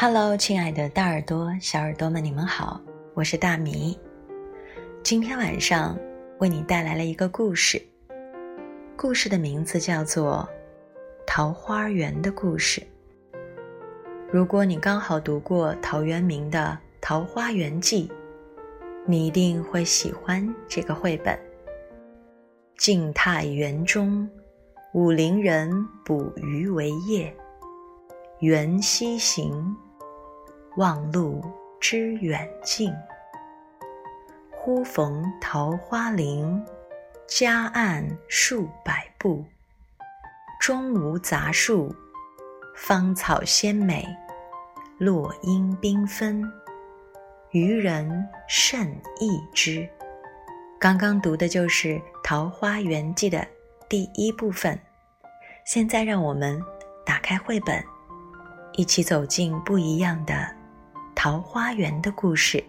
Hello，亲爱的大耳朵、小耳朵们，你们好，我是大米。今天晚上为你带来了一个故事，故事的名字叫做《桃花源的故事》。如果你刚好读过陶渊明的《桃花源记》，你一定会喜欢这个绘本。晋太元中，武陵人捕鱼为业，缘溪行。望路知远近，忽逢桃花林，夹岸数百步，中无杂树，芳草鲜美，落英缤纷，渔人甚异之。刚刚读的就是《桃花源记》的第一部分。现在让我们打开绘本，一起走进不一样的。桃花源的故事，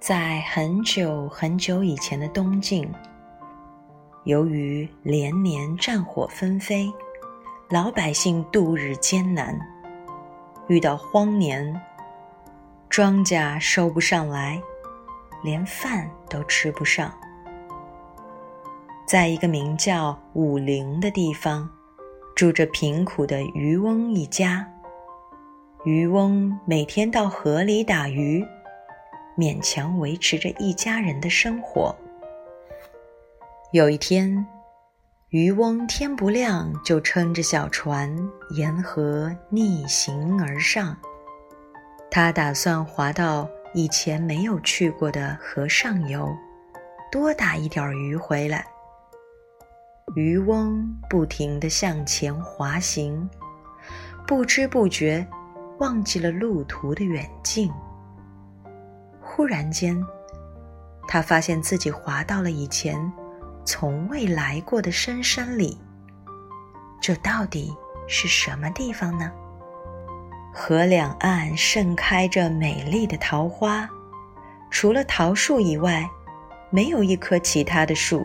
在很久很久以前的东晋，由于连年战火纷飞，老百姓度日艰难，遇到荒年，庄稼收不上来，连饭都吃不上。在一个名叫武陵的地方，住着贫苦的渔翁一家。渔翁每天到河里打鱼，勉强维持着一家人的生活。有一天，渔翁天不亮就撑着小船沿河逆行而上。他打算划到以前没有去过的河上游，多打一点鱼回来。渔翁不停地向前滑行，不知不觉。忘记了路途的远近。忽然间，他发现自己滑到了以前从未来过的深山里。这到底是什么地方呢？河两岸盛开着美丽的桃花，除了桃树以外，没有一棵其他的树。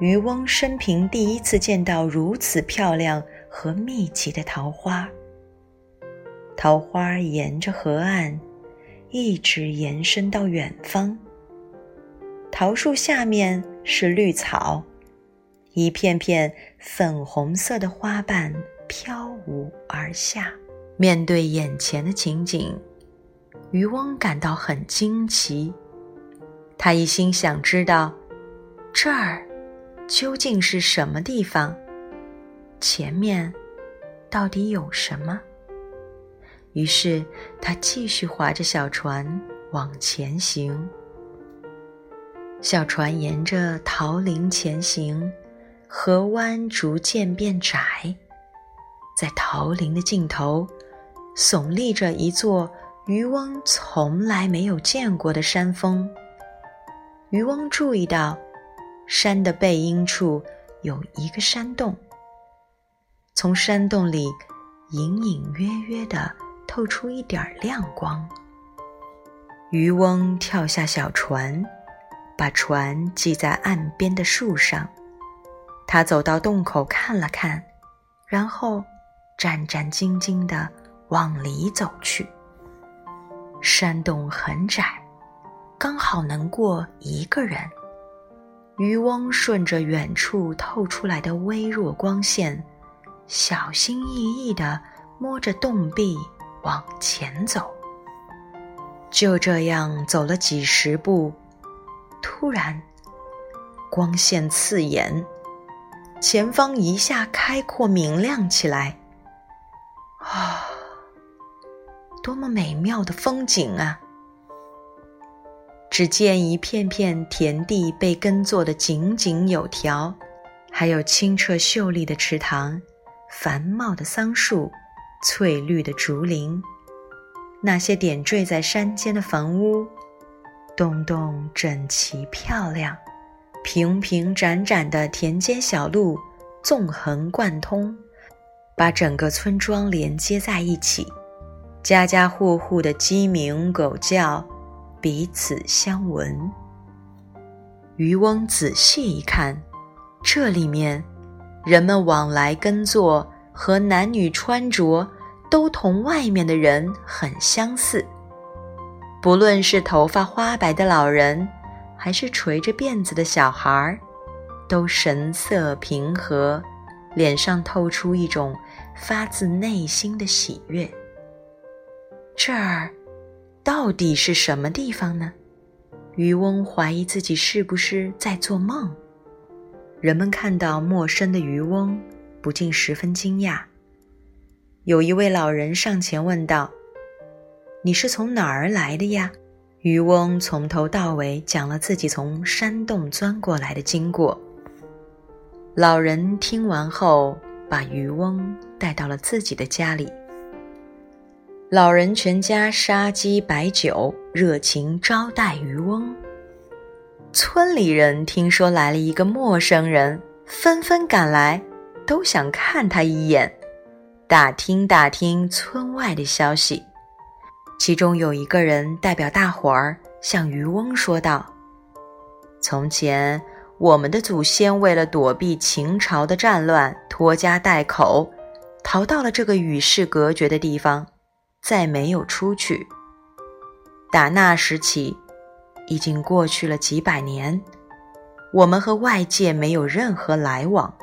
渔翁生平第一次见到如此漂亮和密集的桃花。桃花沿着河岸，一直延伸到远方。桃树下面是绿草，一片片粉红色的花瓣飘舞而下。面对眼前的情景，渔翁感到很惊奇。他一心想知道，这儿究竟是什么地方？前面到底有什么？于是，他继续划着小船往前行。小船沿着桃林前行，河湾逐渐变窄。在桃林的尽头，耸立着一座渔翁从来没有见过的山峰。渔翁注意到，山的背阴处有一个山洞，从山洞里隐隐约约的。透出一点亮光。渔翁跳下小船，把船系在岸边的树上。他走到洞口看了看，然后战战兢兢地往里走去。山洞很窄，刚好能过一个人。渔翁顺着远处透出来的微弱光线，小心翼翼地摸着洞壁。往前走，就这样走了几十步，突然，光线刺眼，前方一下开阔明亮起来。啊，多么美妙的风景啊！只见一片片田地被耕作的井井有条，还有清澈秀丽的池塘，繁茂的桑树。翠绿的竹林，那些点缀在山间的房屋，栋栋整齐漂亮，平平展展的田间小路纵横贯通，把整个村庄连接在一起。家家户户的鸡鸣狗叫，彼此相闻。渔翁仔细一看，这里面人们往来耕作。和男女穿着都同外面的人很相似。不论是头发花白的老人，还是垂着辫子的小孩儿，都神色平和，脸上透出一种发自内心的喜悦。这儿到底是什么地方呢？渔翁怀疑自己是不是在做梦。人们看到陌生的渔翁，不禁十分惊讶。有一位老人上前问道：“你是从哪儿来的呀？”渔翁从头到尾讲了自己从山洞钻过来的经过。老人听完后，把渔翁带到了自己的家里。老人全家杀鸡摆酒，热情招待渔翁。村里人听说来了一个陌生人，纷纷赶来，都想看他一眼，打听打听村外的消息。其中有一个人代表大伙儿向渔翁说道：“从前我们的祖先为了躲避秦朝的战乱，拖家带口，逃到了这个与世隔绝的地方，再没有出去。打那时起。”已经过去了几百年，我们和外界没有任何来往，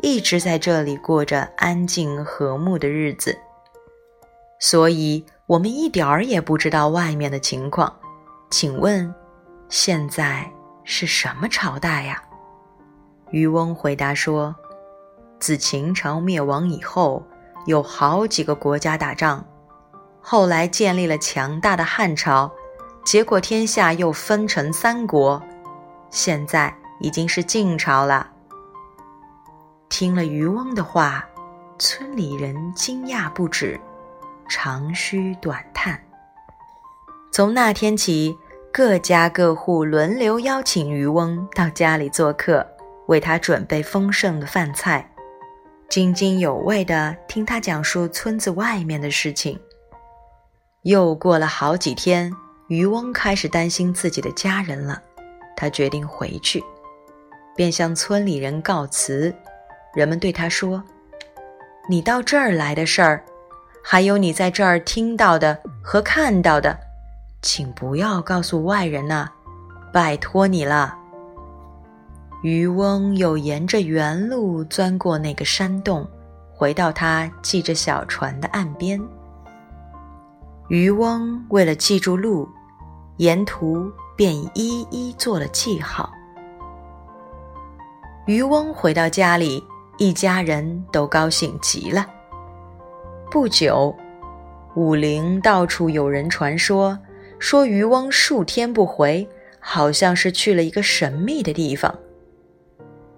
一直在这里过着安静和睦的日子，所以我们一点儿也不知道外面的情况。请问，现在是什么朝代呀？渔翁回答说：“自秦朝灭亡以后，有好几个国家打仗，后来建立了强大的汉朝。”结果天下又分成三国，现在已经是晋朝了。听了渔翁的话，村里人惊讶不止，长吁短叹。从那天起，各家各户轮流邀请渔翁到家里做客，为他准备丰盛的饭菜，津津有味地听他讲述村子外面的事情。又过了好几天。渔翁开始担心自己的家人了，他决定回去，便向村里人告辞。人们对他说：“你到这儿来的事儿，还有你在这儿听到的和看到的，请不要告诉外人呐，拜托你了。”渔翁又沿着原路钻过那个山洞，回到他系着小船的岸边。渔翁为了记住路。沿途便一一做了记号。渔翁回到家里，一家人都高兴极了。不久，武陵到处有人传说，说渔翁数天不回，好像是去了一个神秘的地方。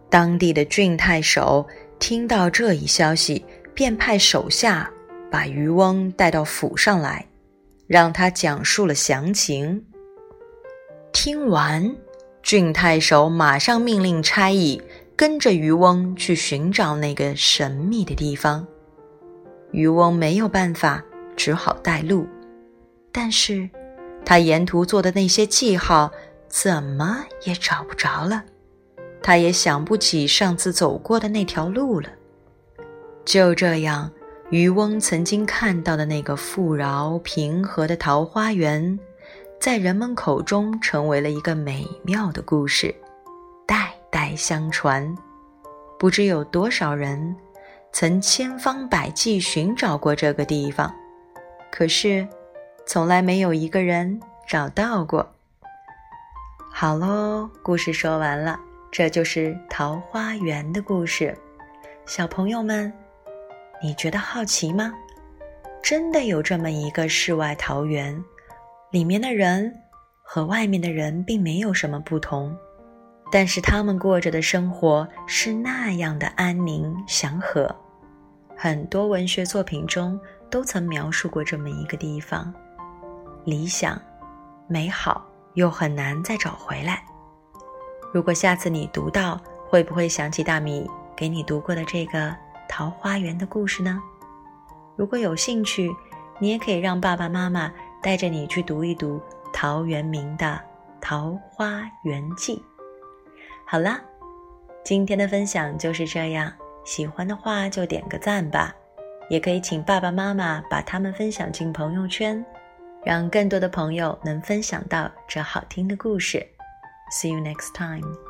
当地的郡太守听到这一消息，便派手下把渔翁带到府上来，让他讲述了详情。听完，郡太守马上命令差役跟着渔翁去寻找那个神秘的地方。渔翁没有办法，只好带路。但是，他沿途做的那些记号怎么也找不着了，他也想不起上次走过的那条路了。就这样，渔翁曾经看到的那个富饶平和的桃花源。在人们口中成为了一个美妙的故事，代相传。不知有多少人曾千方百计寻找过这个地方，可是从来没有一个人找到过。好喽，故事说完了，这就是桃花源的故事。小朋友们，你觉得好奇吗？真的有这么一个世外桃源？里面的人和外面的人并没有什么不同，但是他们过着的生活是那样的安宁祥和。很多文学作品中都曾描述过这么一个地方，理想、美好又很难再找回来。如果下次你读到，会不会想起大米给你读过的这个桃花源的故事呢？如果有兴趣，你也可以让爸爸妈妈。带着你去读一读陶渊明的《桃花源记》。好啦，今天的分享就是这样。喜欢的话就点个赞吧。也可以请爸爸妈妈把他们分享进朋友圈，让更多的朋友能分享到这好听的故事。See you next time.